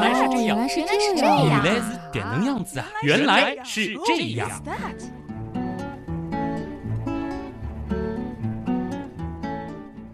原来是这样，原来是原来是这样，原来是点能样子啊！原来是这样。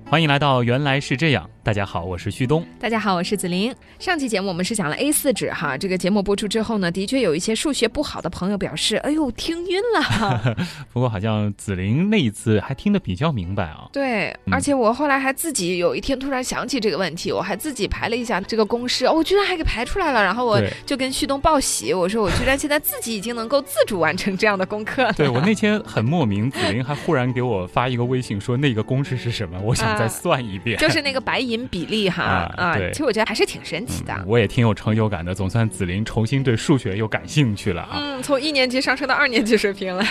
欢迎来到原来是这样。大家好，我是旭东。大家好，我是子琳。上期节目我们是讲了 A 四纸哈，这个节目播出之后呢，的确有一些数学不好的朋友表示，哎呦，听晕了。不过好像子琳那一次还听得比较明白啊。对，嗯而且我后来还自己有一天突然想起这个问题，我还自己排了一下这个公式，哦，我居然还给排出来了。然后我就跟旭东报喜，我说我居然现在自己已经能够自主完成这样的功课了。对我那 天很莫名，子琳还忽然给我发一个微信说那个公式是什么，我想再算一遍。就是那个白银比例哈啊其实我觉得还是挺神奇的。嗯我也挺有成就感的，总算子林重新对数学又感兴趣了啊。嗯，从一年级上升到二年级水平了。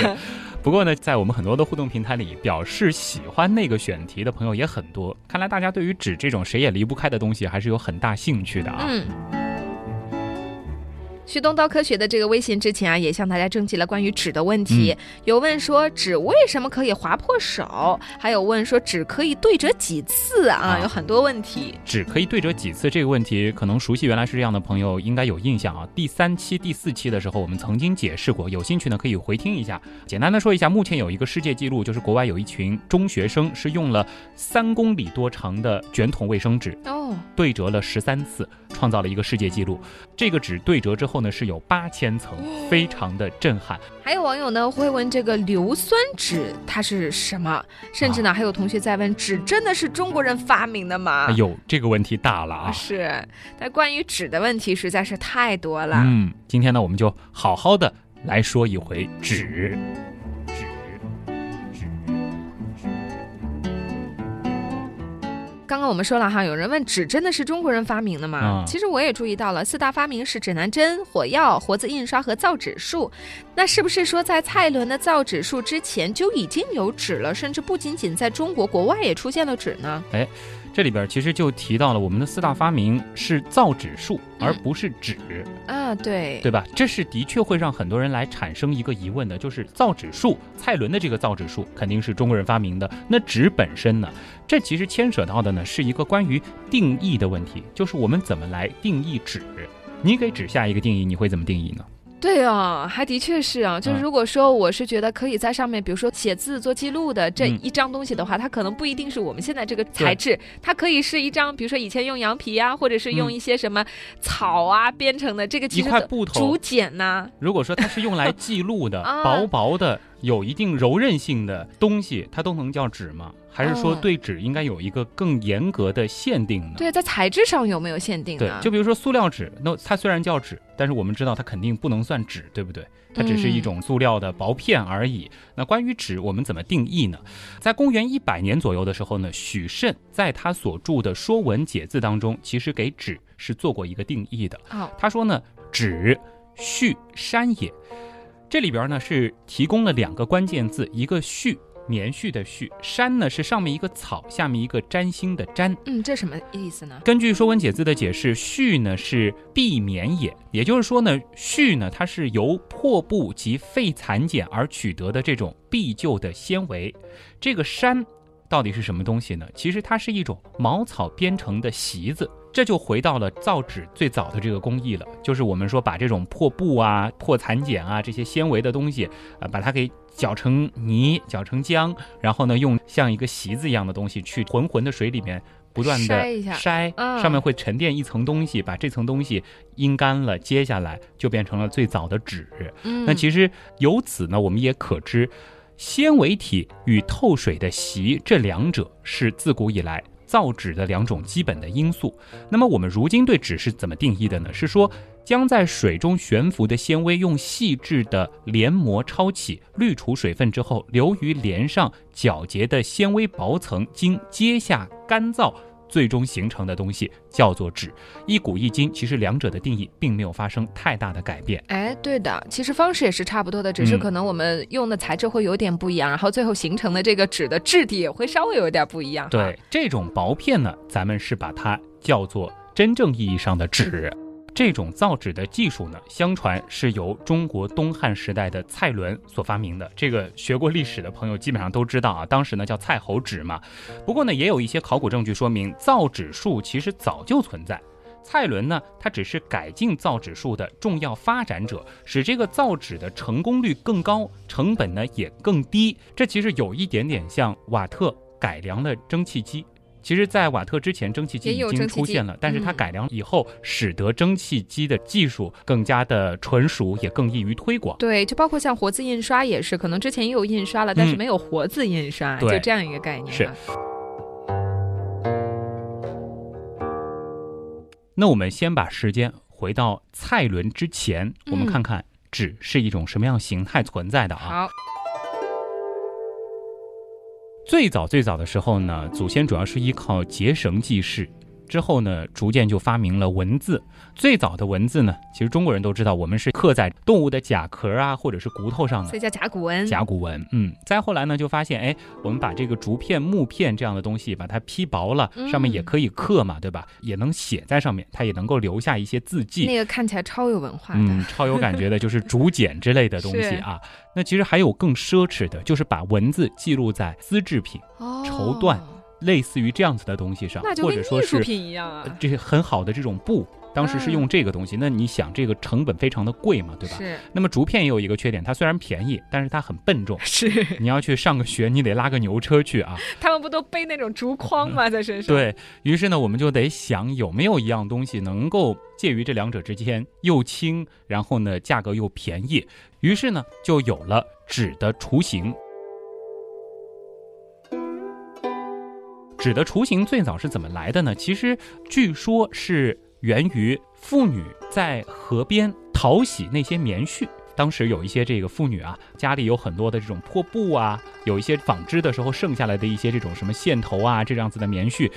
不过呢，在我们很多的互动平台里，表示喜欢那个选题的朋友也很多。看来大家对于纸这种谁也离不开的东西，还是有很大兴趣的啊。嗯。旭东刀科学的这个微信之前啊，也向大家征集了关于纸的问题，有问说纸为什么可以划破手，还有问说纸可以对折几次啊，啊有很多问题。纸可以对折几次这个问题，可能熟悉原来是这样的朋友应该有印象啊。第三期、第四期的时候，我们曾经解释过，有兴趣呢可以回听一下。简单的说一下，目前有一个世界纪录，就是国外有一群中学生是用了三公里多长的卷筒卫生纸哦，对折了十三次，创造了一个世界纪录。这个纸对折之后呢，是有八千层，非常的震撼。还有网友呢会问这个硫酸纸它是什么，甚至呢、还有同学在问纸真的是中国人发明的吗？哎呦，这个问题大了啊！是，但关于纸的问题实在是太多了。嗯，今天呢，我们就好好的来说一回。纸，纸，刚刚我们说了哈，有人问纸真的是中国人发明的吗？啊其实我也注意到了，四大发明是指南针、火药、活字印刷和造纸术。那是不是说在蔡伦的造纸术之前就已经有纸了？甚至不仅仅在中国，国外也出现了纸呢？这里边其实就提到了我们的四大发明是造纸术，而嗯不是纸，啊，对，对吧？这是的确会让很多人来产生一个疑问的，就是造纸术，蔡伦的这个造纸术肯定是中国人发明的，那纸本身呢？这其实牵扯到的呢是一个关于定义的问题，就是我们怎么来定义纸。你给纸下一个定义，你会怎么定义呢？对啊，还的确是啊。就是嗯。如果说我是觉得可以在上面，比如说写字做记录的这嗯。一张东西的话，它可能不一定是我们现在这个材质，它可以是一张，比如说以前用羊皮啊，或者是用嗯。一些什么草啊编成的，这个其实都块布头。竹简呐、如果说它是用来记录的，啊。薄薄的、有一定柔韧性的东西，它都能叫纸吗？还是说哦对纸应该有一个更严格的限定呢？对，在材质上有没有限定呢？，对就比如说塑料纸，那它虽然叫纸，但是我们知道它肯定不能算纸，对不对？它只是一种塑料的薄片而已。那关于纸，我们怎么定义呢？在公元一百年左右的时候呢，许慎在他所著的《说文解字》当中，其实给纸是做过一个定义的。哦，他说呢，纸，续山也。这里边呢是提供了两个关键字，一个续，棉絮的絮；山呢是上面一个草，下面一个占星的占。嗯，这什么意思呢？根据《说文解字》的解释，絮呢是避免也，也就是说呢，絮呢它是由破布及废蚕茧而取得的这种必救的纤维。这个山到底是什么东西呢？其实它是一种茅草编成的席子。这就回到了造纸最早的这个工艺了，就是我们说把这种破布啊、破蚕茧啊这些纤维的东西，啊，把它给搅成泥、搅成浆，然后呢，用像一个席子一样的东西去浑浑的水里面不断的筛上面会沉淀一层东西，把这层东西阴干了，接下来就变成了最早的纸。嗯，那其实由此呢，我们也可知，纤维体与透水的席这两者是自古以来造纸的两种基本的因素。那么我们如今对纸是怎么定义的呢？是说将在水中悬浮的纤维用细致的连膜抄起，滤除水分之后，留于帘上皎洁的纤维薄层，经揭下干燥。最终形成的东西叫做纸，一古一今，其实两者的定义并没有发生太大的改变。哎，对的，其实方式也是差不多的，只是嗯可能我们用的材质会有点不一样，然后最后形成的这个纸的质地也会稍微有点不一样。对，这种薄片呢，咱们是把它叫做真正意义上的纸。这种造纸的技术呢，相传是由中国东汉时代的蔡伦所发明的。这个学过历史的朋友基本上都知道啊，当时呢叫蔡侯纸嘛。不过呢，也有一些考古证据说明，造纸术其实早就存在。蔡伦呢，他只是改进造纸术的重要发展者，使这个造纸的成功率更高，成本呢也更低。这其实有一点点像瓦特改良了蒸汽机。其实，在瓦特之前，蒸汽机已经出现了，但是它改良以后，使得蒸汽机的技术更加的纯熟，也更易于推广。对，就包括像活字印刷也是，可能之前也有印刷了，但是没有活字印刷，就这样一个概念。是。那我们先把时间回到蔡伦之前，我们看看纸是一种什么样形态存在的啊？好。最早最早的时候呢，祖先主要是依靠结绳记事。之后呢，逐渐就发明了文字。最早的文字呢，其实中国人都知道，我们是刻在动物的甲壳啊，或者是骨头上的，所以叫甲骨文。甲骨文，嗯。再后来呢，就发现，哎，我们把这个竹片、木片这样的东西，把它劈薄了，上面也可以刻嘛，对吧？也能写在上面，它也能够留下一些字迹。那个看起来超有文化的，嗯，超有感觉的，就是竹简之类的东西啊。那其实还有更奢侈的，就是把文字记录在丝制品、绸缎。类似于这样子的东西上，或者说是品一样啊，这些很好的这种布，当时是用这个东西。那你想，这个成本非常的贵嘛，对吧？是。那么竹片也有一个缺点，它虽然便宜，但是它很笨重。是。你要去上个学，你得拉个牛车去啊。他们不都背那种竹筐吗，在身上？对于是呢，我们就得想有没有一样东西能够介于这两者之间，又轻，然后呢价格又便宜。于是呢，就有了纸的雏形。纸的雏形最早是怎么来的呢？其实据说是源于妇女在河边淘洗那些棉絮。当时有一些这个妇女啊，家里有很多的这种破布啊，有一些纺织的时候剩下来的一些这种什么线头啊，这样子的棉絮，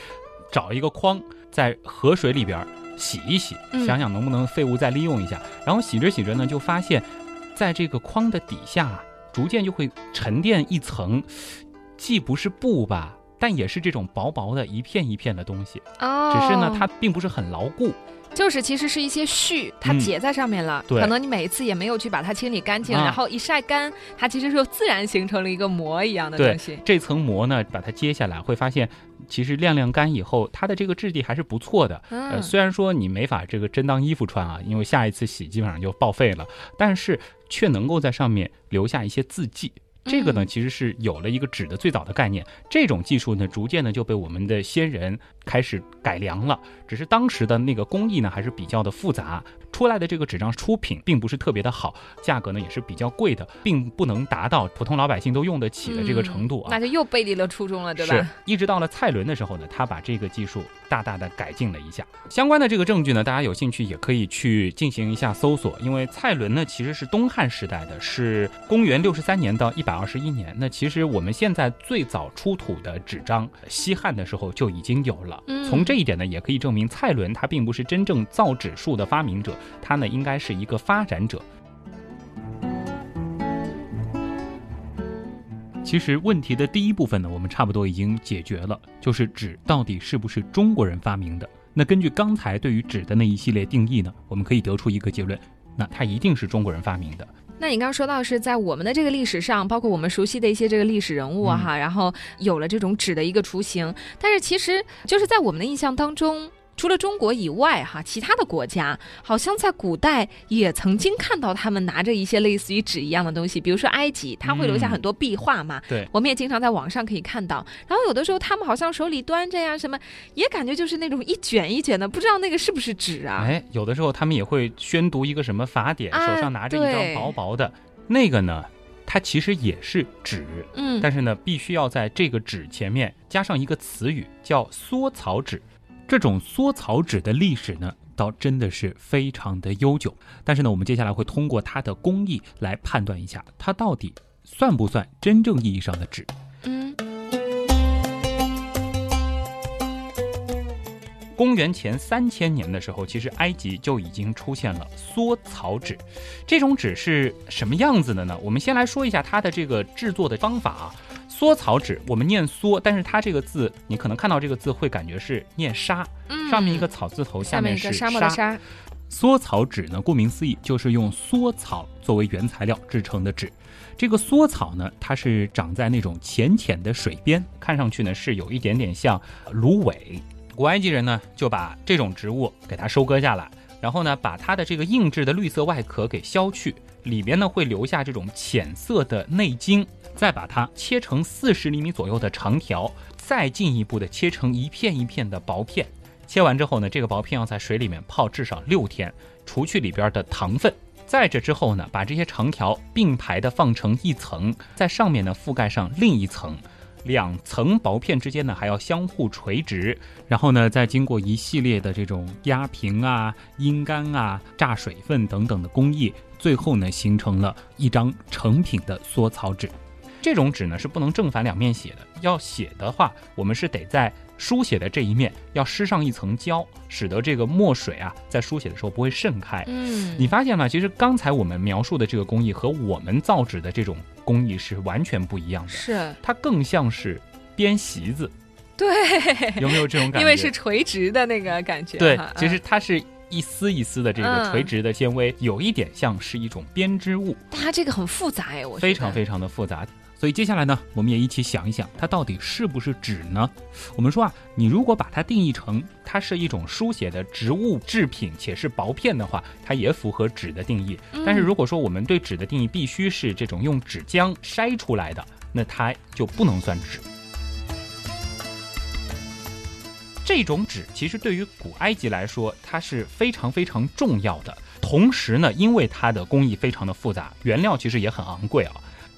找一个筐在河水里边洗一洗，想想能不能废物再利用一下。然后洗着洗着呢，就发现，在这个筐的底下，啊逐渐就会沉淀一层，既不是布吧。但也是这种薄薄的一片一片的东西，哦，只是呢，它并不是很牢固，就是其实是一些絮，它结在上面了，对，可能你每一次也没有去把它清理干净，然后一晒干，它其实就自然形成了一个膜一样的东西。这层膜呢，把它揭下来，会发现其实晾晾干以后，它的这个质地还是不错的。呃，虽然说你没法这个真当衣服穿啊，因为下一次洗基本上就报废了，但是却能够在上面留下一些字迹。这个呢，其实是有了一个纸的最早的概念。这种技术呢，逐渐呢就被我们的先人开始改良了。只是当时的那个工艺呢，还是比较的复杂。出来的这个纸张出品并不是特别的好，价格呢也是比较贵的，并不能达到普通老百姓都用得起的这个程度啊。那就又背离了初衷了，对吧？是。一直到了蔡伦的时候呢，他把这个技术大大的改进了一下。相关的这个证据呢，大家有兴趣也可以去进行一下搜索。因为蔡伦呢其实是东汉时代的，是公元六十三年到一百二十一年。那其实我们现在最早出土的纸张，西汉的时候就已经有了。从这一点呢，也可以证明蔡伦他并不是真正造纸术的发明者。他呢，应该是一个发展者。其实问题的第一部分呢，我们差不多已经解决了，就是纸到底是不是中国人发明的？那根据刚才对于纸的那一系列定义呢，我们可以得出一个结论，那它一定是中国人发明的。那你刚刚说到是在我们的这个历史上，包括我们熟悉的一些这个历史人物哈，然后有了这种纸的一个雏形，但是其实就是在我们的印象当中。除了中国以外，哈，其他的国家好像在古代也曾经看到他们拿着一些类似于纸一样的东西，比如说埃及，他会留下很多壁画嘛。对，我们也经常在网上可以看到。然后有的时候他们好像手里端着呀什么，也感觉就是那种一卷一卷的，不知道那个是不是纸啊？哎，有的时候他们也会宣读一个什么法典，手上拿着一张薄薄的，那个呢，它其实也是纸，嗯，但是呢，必须要在这个纸前面加上一个词语，叫缩草纸。这种缩草纸的历史呢，倒真的是非常的悠久。但是呢，我们接下来会通过它的工艺来判断一下，它到底算不算真正意义上的纸。嗯。公元前三千年的时候，其实埃及就已经出现了缩草纸。这种纸是什么样子的呢？我们先来说一下它的这个制作的方法啊。缩草纸，我们念缩，但是它这个字，你可能看到这个字会感觉是念沙，上面一个草字头，下面是沙。缩草纸呢，顾名思义，就是用缩草作为原材料制成的纸。这个缩草呢，它是长在那种浅浅的水边，看上去呢是有一点点像芦苇。古埃及人呢就把这种植物给它收割下来，然后呢把它的这个硬质的绿色外壳给削去，里边呢会留下这种浅色的内筋，再把它切成四十厘米左右的长条，再进一步的切成一片一片的薄片。切完之后呢，这个薄片要在水里面泡至少六天，除去里边的糖分。在这之后呢，把这些长条并排的放成一层，在上面呢覆盖上另一层，两层薄片之间呢还要相互垂直，然后呢再经过一系列的这种压平啊、阴干啊、榨水分等等的工艺，最后呢形成了一张成品的缩草纸。这种纸呢是不能正反两面写的，要写的话，我们是得在。书写的这一面要施上一层胶，使得这个墨水啊在书写的时候不会渗开。嗯，你发现吗？其实刚才我们描述的这个工艺和我们造纸的这种工艺是完全不一样的。是，它更像是编席子。对，有没有这种感觉？因为是垂直的那个感觉。对，其实它是一丝一丝的这个垂直的纤维，有一点像是一种编织物。它这个很复杂哎，我非常非常的复杂。所以接下来呢，我们也一起想一想，它到底是不是纸呢？我们说啊，你如果把它定义成它是一种书写的植物制品，且是薄片的话，它也符合纸的定义。但是如果说我们对纸的定义必须是这种用纸浆筛出来的，那它就不能算纸。这种纸其实对于古埃及来说，它是非常非常重要的。同时呢，因为它的工艺非常的复杂，原料其实也很昂贵啊。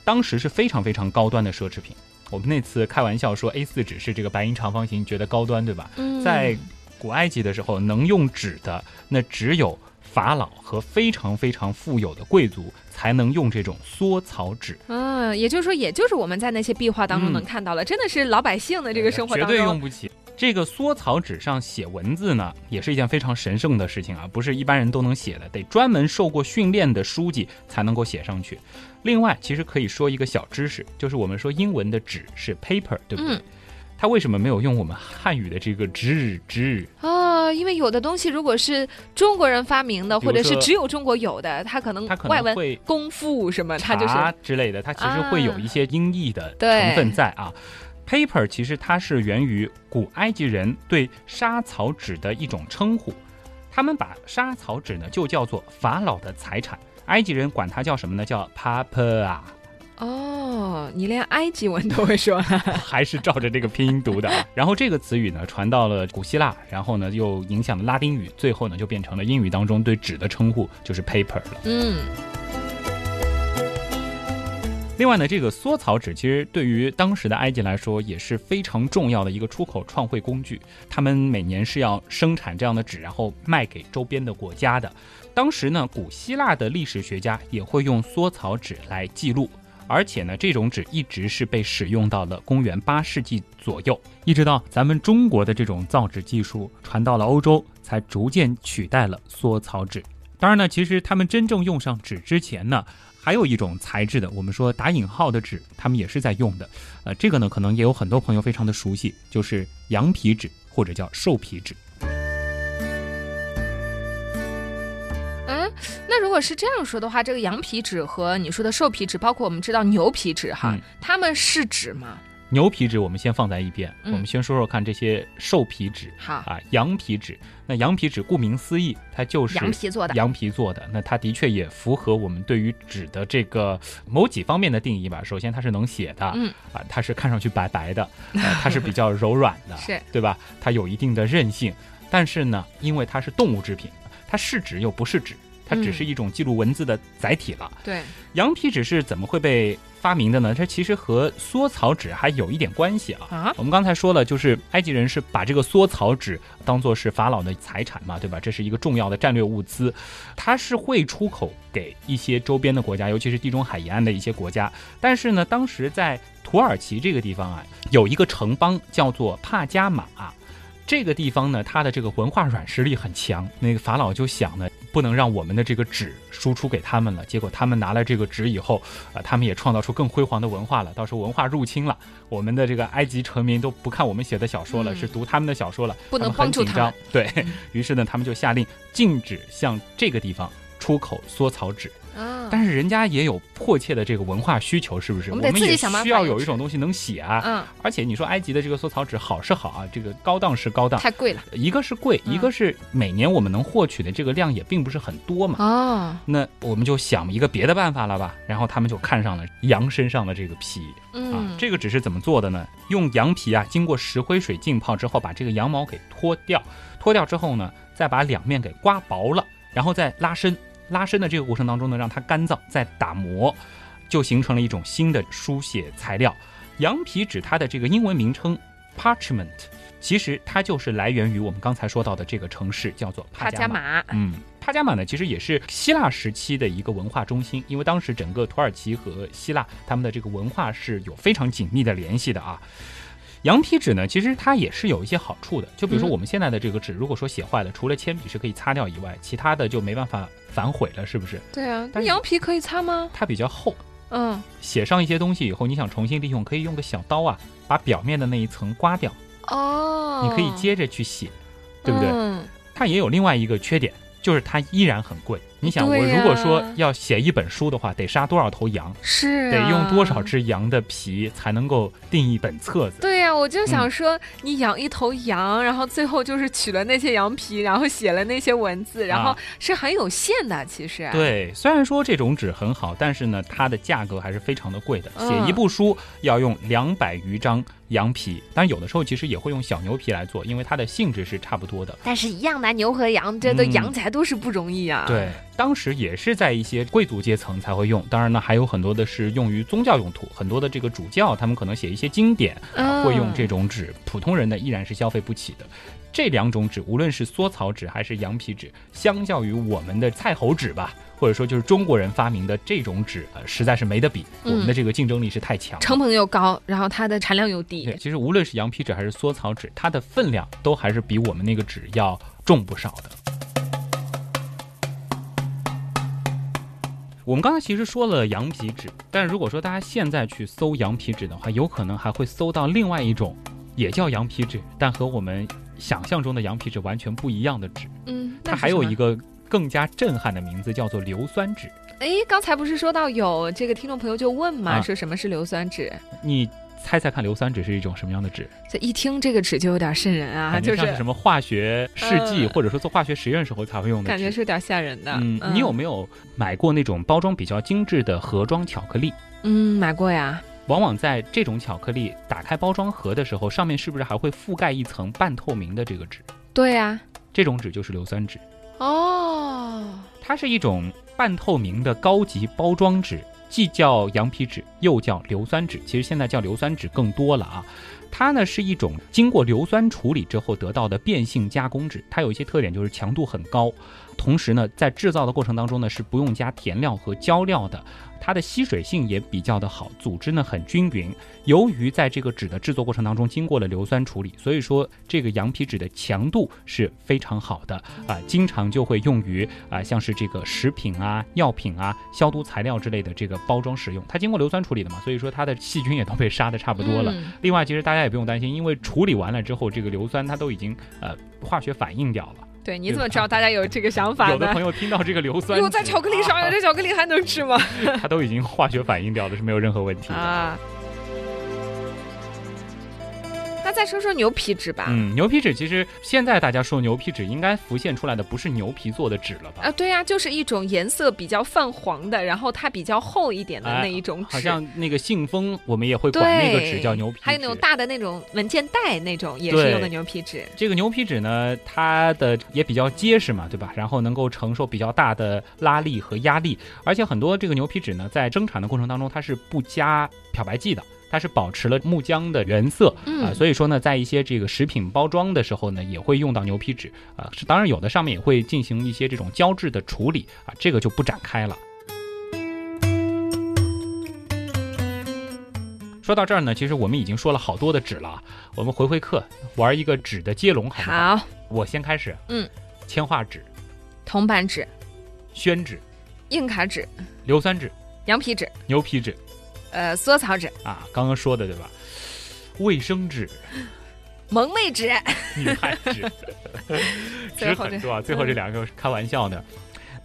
当时是非常非常高端的奢侈品。我们那次开玩笑说 A4 纸是这个白银长方形，觉得高端，对吧？在古埃及的时候，能用纸的那只有法老和非常非常富有的贵族才能用这种缩草纸。嗯，也就是说，也就是我们在那些壁画当中能看到了，真的是老百姓的这个生活绝对用不起。这个缩草纸上写文字呢，也是一件非常神圣的事情啊，不是一般人都能写的，得专门受过训练的书记才能够写上去。另外，其实可以说一个小知识，就是我们说英文的纸是 paper，对不对？它为什么没有用我们汉语的这个纸纸？啊，因为有的东西如果是中国人发明的，或者是只有中国有的，它可能它可能会功夫什么，它就是之类的，它其实会有一些音译的成分在啊。Paper 其实它是源于古埃及人对沙草纸的一种称呼，他们把沙草纸呢就叫做法老的财产。埃及人管它叫什么呢？叫 paper 啊。哦，你连埃及文都会说，还是照着这个拼音读的。然后这个词语呢传到了古希腊，然后呢又影响了拉丁语，最后呢就变成了英语当中对纸的称呼，就是 paper 了。嗯。另外呢，这个缩草纸其实对于当时的埃及来说也是非常重要的一个出口创汇工具。他们每年是要生产这样的纸，然后卖给周边的国家的。当时呢，古希腊的历史学家也会用缩草纸来记录，而且呢，这种纸一直是被使用到了公元八世纪左右，一直到咱们中国的这种造纸技术传到了欧洲，才逐渐取代了缩草纸。当然呢，其实他们真正用上纸之前呢，还有一种材质的，我们说打引号的纸，他们也是在用的。呃，这个呢，可能也有很多朋友非常的熟悉，就是羊皮纸或者叫兽皮纸。那如果是这样说的话，这个羊皮纸和你说的兽皮纸，包括我们知道牛皮纸哈，它们是纸吗？牛皮纸我们先放在一边，我们先说说看这些兽皮纸。好啊，羊皮纸。那羊皮纸顾名思义，它就是羊皮做的。羊皮做的，那它的确也符合我们对于纸的这个某几方面的定义吧。首先，它是能写的，嗯啊，它是看上去白白的，它是比较柔软的，是对吧？它有一定的韧性，但是呢，因为它是动物制品，它是纸又不是纸。它只是一种记录文字的载体了。对，羊皮纸是怎么会被发明的呢？它其实和缩草纸还有一点关系啊。啊，我们刚才说了，就是埃及人是把这个缩草纸当做是法老的财产嘛，对吧？这是一个重要的战略物资，它是会出口给一些周边的国家，尤其是地中海沿岸的一些国家。但是呢，当时在土耳其这个地方啊，有一个城邦叫做帕加马。这个地方呢，它的这个文化软实力很强。那个法老就想呢，不能让我们的这个纸输出给他们了。结果他们拿了这个纸以后，啊，他们也创造出更辉煌的文化了。到时候文化入侵了，我们的这个埃及臣民都不看我们写的小说了，是读他们的小说了，不能帮助他。对 于是呢，他们就下令禁止向这个地方。出口缩草纸。啊，但是人家也有迫切的这个文化需求，是不是？我们得自己也想办法需要有一种东西能写啊。嗯，而且你说埃及的这个缩草纸好是好啊，这个高档是高档，太贵了。一个是贵，嗯一个是每年我们能获取的这个量也并不是很多嘛。哦，那我们就想一个别的办法了吧？然后他们就看上了羊身上的这个皮啊嗯，，这个纸是怎么做的呢？用羊皮啊，经过石灰水浸泡之后，把这个羊毛给脱掉，脱掉之后呢，再把两面给刮薄了，然后再拉伸。拉伸的这个过程当中呢，让它干燥，再打磨，就形成了一种新的书写材料。羊皮纸它的这个英文名称 parchment，其实它就是来源于我们刚才说到的这个城市，叫做帕加加。马，嗯，帕加马呢，其实也是希腊时期的一个文化中心，因为当时整个土耳其和希腊他们的这个文化是有非常紧密的联系的啊。羊皮纸呢，其实它也是有一些好处的，就比如说嗯我们现在的这个纸，如果说写坏了，除了铅笔是可以擦掉以外，其他的就没办法反悔了，是不是？对啊，那但羊皮可以擦吗？它比较厚，嗯，写上一些东西以后，你想重新利用，可以用个小刀啊，把表面的那一层刮掉，哦，你可以接着去写，对不对？嗯它也有另外一个缺点，就是它依然很贵。你想，我如果说要写一本书的话，得杀多少头羊，是、啊、得用多少？只羊的皮才能够定一本册子？对呀、我就嗯想说，你养一头羊，然后最后就是取了那些羊皮，然后写了那些文字，然后啊是很有限的，其实。，对，虽然说这种纸很好，但是呢，它的价格还是非常的贵的。嗯写一部书要用两百余张羊皮，当然有的时候其实也会用小牛皮来做，因为它的性质是差不多的。但是一样拿牛和羊，这都嗯养起来都是不容易啊。对，当时也是在一些贵族阶层才会用，当然呢，还有很多的是用于宗教用途，很多的这个主教他们可能写一些经典，啊，会用这种纸，普通人呢依然是消费不起的。这两种纸，无论是缩草纸还是羊皮纸，相较于我们的菜猴纸吧，或者说就是中国人发明的这种纸，呃，实在是没得比。嗯我们的这个竞争力是太强。成本又高，然后它的产量又低对，。其实无论是羊皮纸还是缩草纸，它的分量都还是比我们那个纸要重不少的。我们刚才其实说了羊皮纸，但是如果说大家现在去搜羊皮纸的话，有可能还会搜到另外一种，也叫羊皮纸，但和我们想象中的羊皮纸完全不一样的纸。嗯，它还有一个，个更加震撼的名字，叫做硫酸纸。哎，刚才不是说到有这个听众朋友就问嘛，啊说什么是硫酸纸？你猜猜看，硫酸纸是一种什么样的纸？这一听这个纸就有点瘆人啊，感觉就是像是什么化学试剂，呃或者说做化学实验时候才会用的。感觉是有点吓人的。嗯，你有没有买过那种包装比较精致的盒装巧克力？嗯买过呀？往往在这种巧克力打开包装盒的时候，上面是不是还会覆盖一层半透明的这个纸？对呀。这种纸就是硫酸纸，哦，它是一种半透明的高级包装纸，既叫羊皮纸，又叫硫酸纸。其实现在叫硫酸纸更多了啊。它呢是一种经过硫酸处理之后得到的变性加工纸，它有一些特点就是强度很高，同时呢在制造的过程当中呢是不用加填料和胶料的，它的吸水性也比较的好，组织呢很均匀。由于在这个纸的制作过程当中经过了硫酸处理，所以说这个羊皮纸的强度是非常好的啊、经常就会用于啊、像是这个食品啊、药品啊、消毒材料之类的这个包装使用。它经过硫酸处理的嘛，所以说它的细菌也都被杀的差不多了。嗯另外，其实大家也不用担心，因为处理完了之后，这个硫酸它都已经呃化学反应掉了。对，你怎么知道大家有这个想法呢有的朋？友听到这个硫酸，有，在巧克力上，有这巧克力还能吃吗？它都已经化学反应掉了，是没有任何问题的。啊。再说说牛皮纸吧。嗯，牛皮纸其实现在大家说牛皮纸，应该浮现出来的不是牛皮做的纸了吧？啊，对呀、就是一种颜色比较泛黄的，然后它比较厚一点的哎那一种纸，好像那个信封，我们也会管那个纸叫牛皮纸。还有那种大的那种文件袋那种，也是用的牛皮纸。这个牛皮纸呢，它的也比较结实嘛，对吧？然后能够承受比较大的拉力和压力，而且很多这个牛皮纸呢，在生产的过程当中，它是不加漂白剂的。它是保持了木浆的原色啊、嗯所以说呢，在一些这个食品包装的时候呢，也会用到牛皮纸啊、是当然有的上面也会进行一些这种胶质的处理啊，这个就不展开了。说到这儿呢，其实我们已经说了好多的纸了啊，我们回回课玩一个纸的接龙，好不好？好，我先开始。嗯，铅画纸、铜板纸、宣纸、硬卡纸、硫酸纸、羊皮纸、牛皮纸呃缩草纸、啊，刚刚说的对吧？卫生纸、萌妹纸。女汉纸，纸 最后这很多啊。最后这两个是开玩笑的。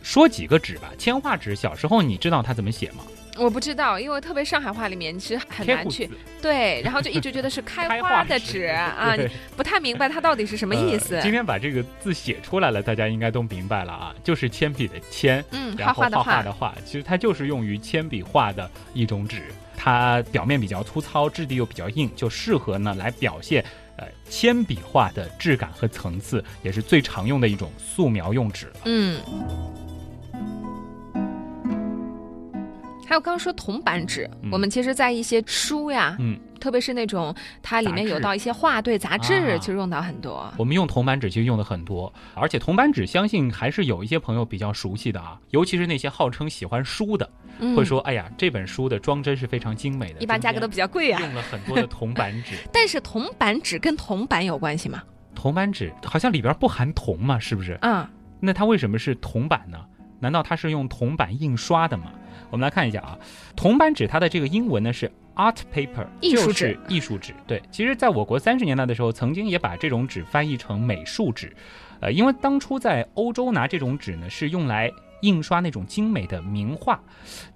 说几个纸吧，铅画纸，小时候你知道它怎么写吗？我不知道，因为特别上海话里面其实很难去对，然后就一直觉得是开开花的纸 纸啊，不太明白它到底是什么意思呃。今天把这个字写出来了，大家应该都明白了啊，就是铅笔的铅，嗯，然后画画的画画的画，其实它就是用于铅笔画的一种纸，它表面比较粗糙，质地又比较硬，就适合呢来表现呃铅笔画的质感和层次，也是最常用的一种素描用纸了。嗯。还有刚刚说铜版纸，嗯我们其实，在一些书呀，嗯，特别是那种它里面有到一些画，对杂志，啊其实用到很多。我们用铜版纸其实用的很多，而且铜版纸相信还是有一些朋友比较熟悉的啊，尤其是那些号称喜欢书的，嗯会说，哎呀，这本书的装帧是非常精美的，一般价格都比较贵啊。用了很多的铜版纸。但是铜版纸跟铜版有关系吗？铜版纸好像里边不含铜嘛，是不是？嗯，那它为什么是铜版呢？难道它是用铜版印刷的吗？我们来看一下啊，铜版纸它的这个英文呢是 art paper，艺术纸就是艺术纸。对，其实在我国三十年代的时候，曾经也把这种纸翻译成美术纸，呃，因为当初在欧洲拿这种纸呢是用来印刷那种精美的名画，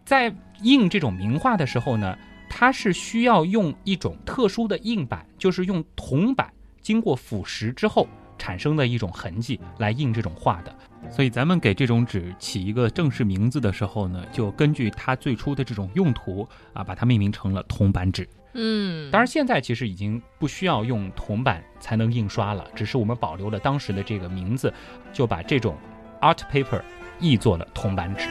在印这种名画的时候呢，它是需要用一种特殊的印版，就是用铜板经过腐蚀之后产生的一种痕迹来印这种画的。所以咱们给这种纸起一个正式名字的时候呢，就根据它最初的这种用途啊，把它命名成了铜版纸。嗯，当然，现在其实已经不需要用铜版才能印刷了，只是我们保留了当时的这个名字，就把这种 art paper 译作了铜版纸。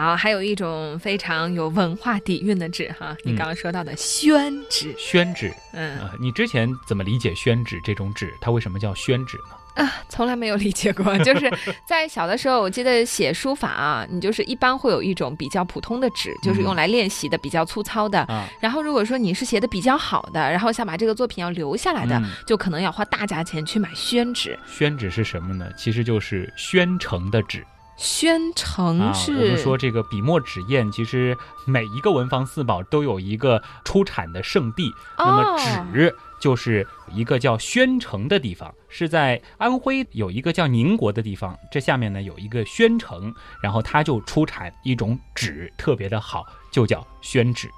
好，还有一种非常有文化底蕴的纸哈，你嗯刚刚说到的宣纸，宣纸，嗯呃，你之前怎么理解宣纸这种纸？它为什么叫宣纸呢？啊，从来没有理解过。就是在小的时候，我记得写书法啊，你就是一般会有一种比较普通的纸，就是用来练习的，比较粗糙的。啊，然后如果说你是写的比较好的，然后想把这个作品要留下来的，嗯就可能要花大价钱去买宣纸。宣纸是什么呢？其实就是宣城的纸。宣城啊，是、我们说这个笔墨纸砚，其实每一个文房四宝都有一个出产的圣地。那么哦纸就是一个叫宣城的地方，是在安徽有一个叫宁国的地方，这下面呢有一个宣城，然后它就出产一种纸特别的好，就叫宣纸。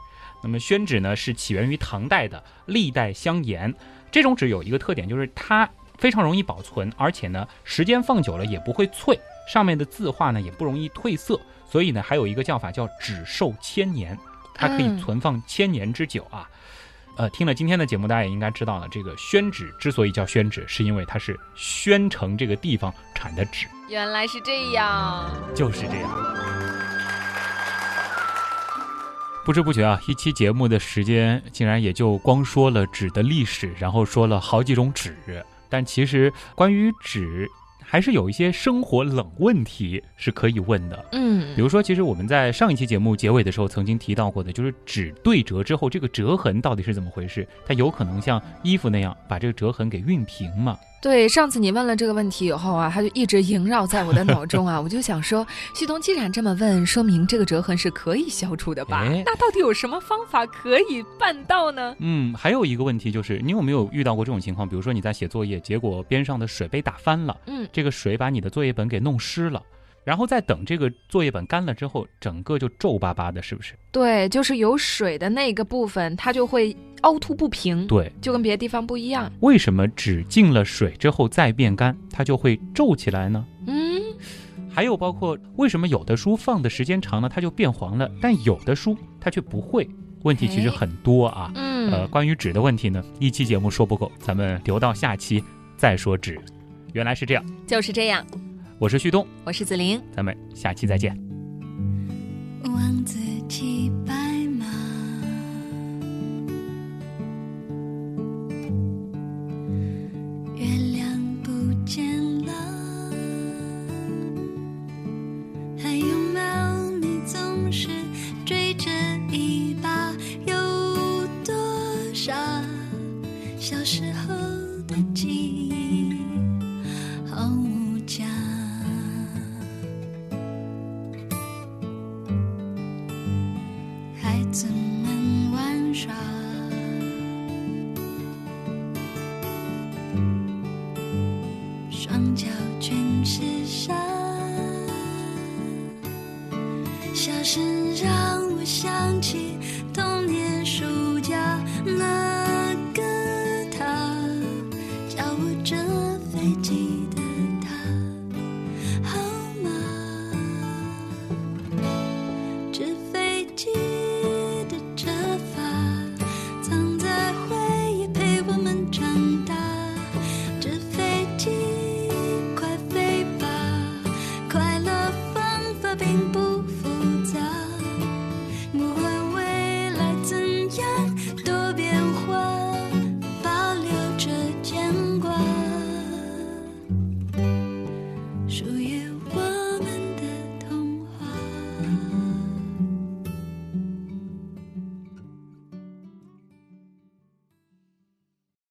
那么宣纸呢是起源于唐代的，历代相沿。这种纸有一个特点，就是它非常容易保存，而且呢时间放久了也不会脆，上面的字画呢也不容易褪色，所以呢还有一个叫法叫纸寿千年，它可以嗯存放千年之久啊。呃，听了今天的节目，大家也应该知道了，这个宣纸之所以叫宣纸，是因为它是宣城这个地方产的纸，原来是这样。就是这样。不知不觉啊，一期节目的时间竟然也就光说了纸的历史，然后说了好几种纸，但其实关于纸，还是有一些生活冷问题是可以问的。嗯比如说，其实我们在上一期节目结尾的时候曾经提到过的，就是纸对折之后，这个折痕到底是怎么回事？它有可能像衣服那样把这个折痕给熨平吗？对，上次你问了这个问题以后啊，它就一直萦绕在我的脑中啊，我就想说，旭东既然这么问，说明这个折痕是可以消除的吧？哎那到底有什么方法可以办到呢？嗯，还有一个问题就是，你有没有遇到过这种情况？比如说你在写作业，结果边上的水被打翻了，嗯，这个水把你的作业本给弄湿了，然后再等这个作业本干了之后，整个就皱巴巴的，是不是？对，就是有水的那个部分，它就会凹凸不平，对，就跟别的地方不一样。为什么纸进了水之后再变干，它就会皱起来呢？嗯，还有包括为什么有的书放的时间长了它就变黄了，但有的书它却不会？问题其实很多啊。嗯，呃，关于纸的问题呢，一期节目说不够，咱们留到下期再说纸。原来是这样，就是这样。我是旭东，我是子玲。咱们下期再见。王子骑白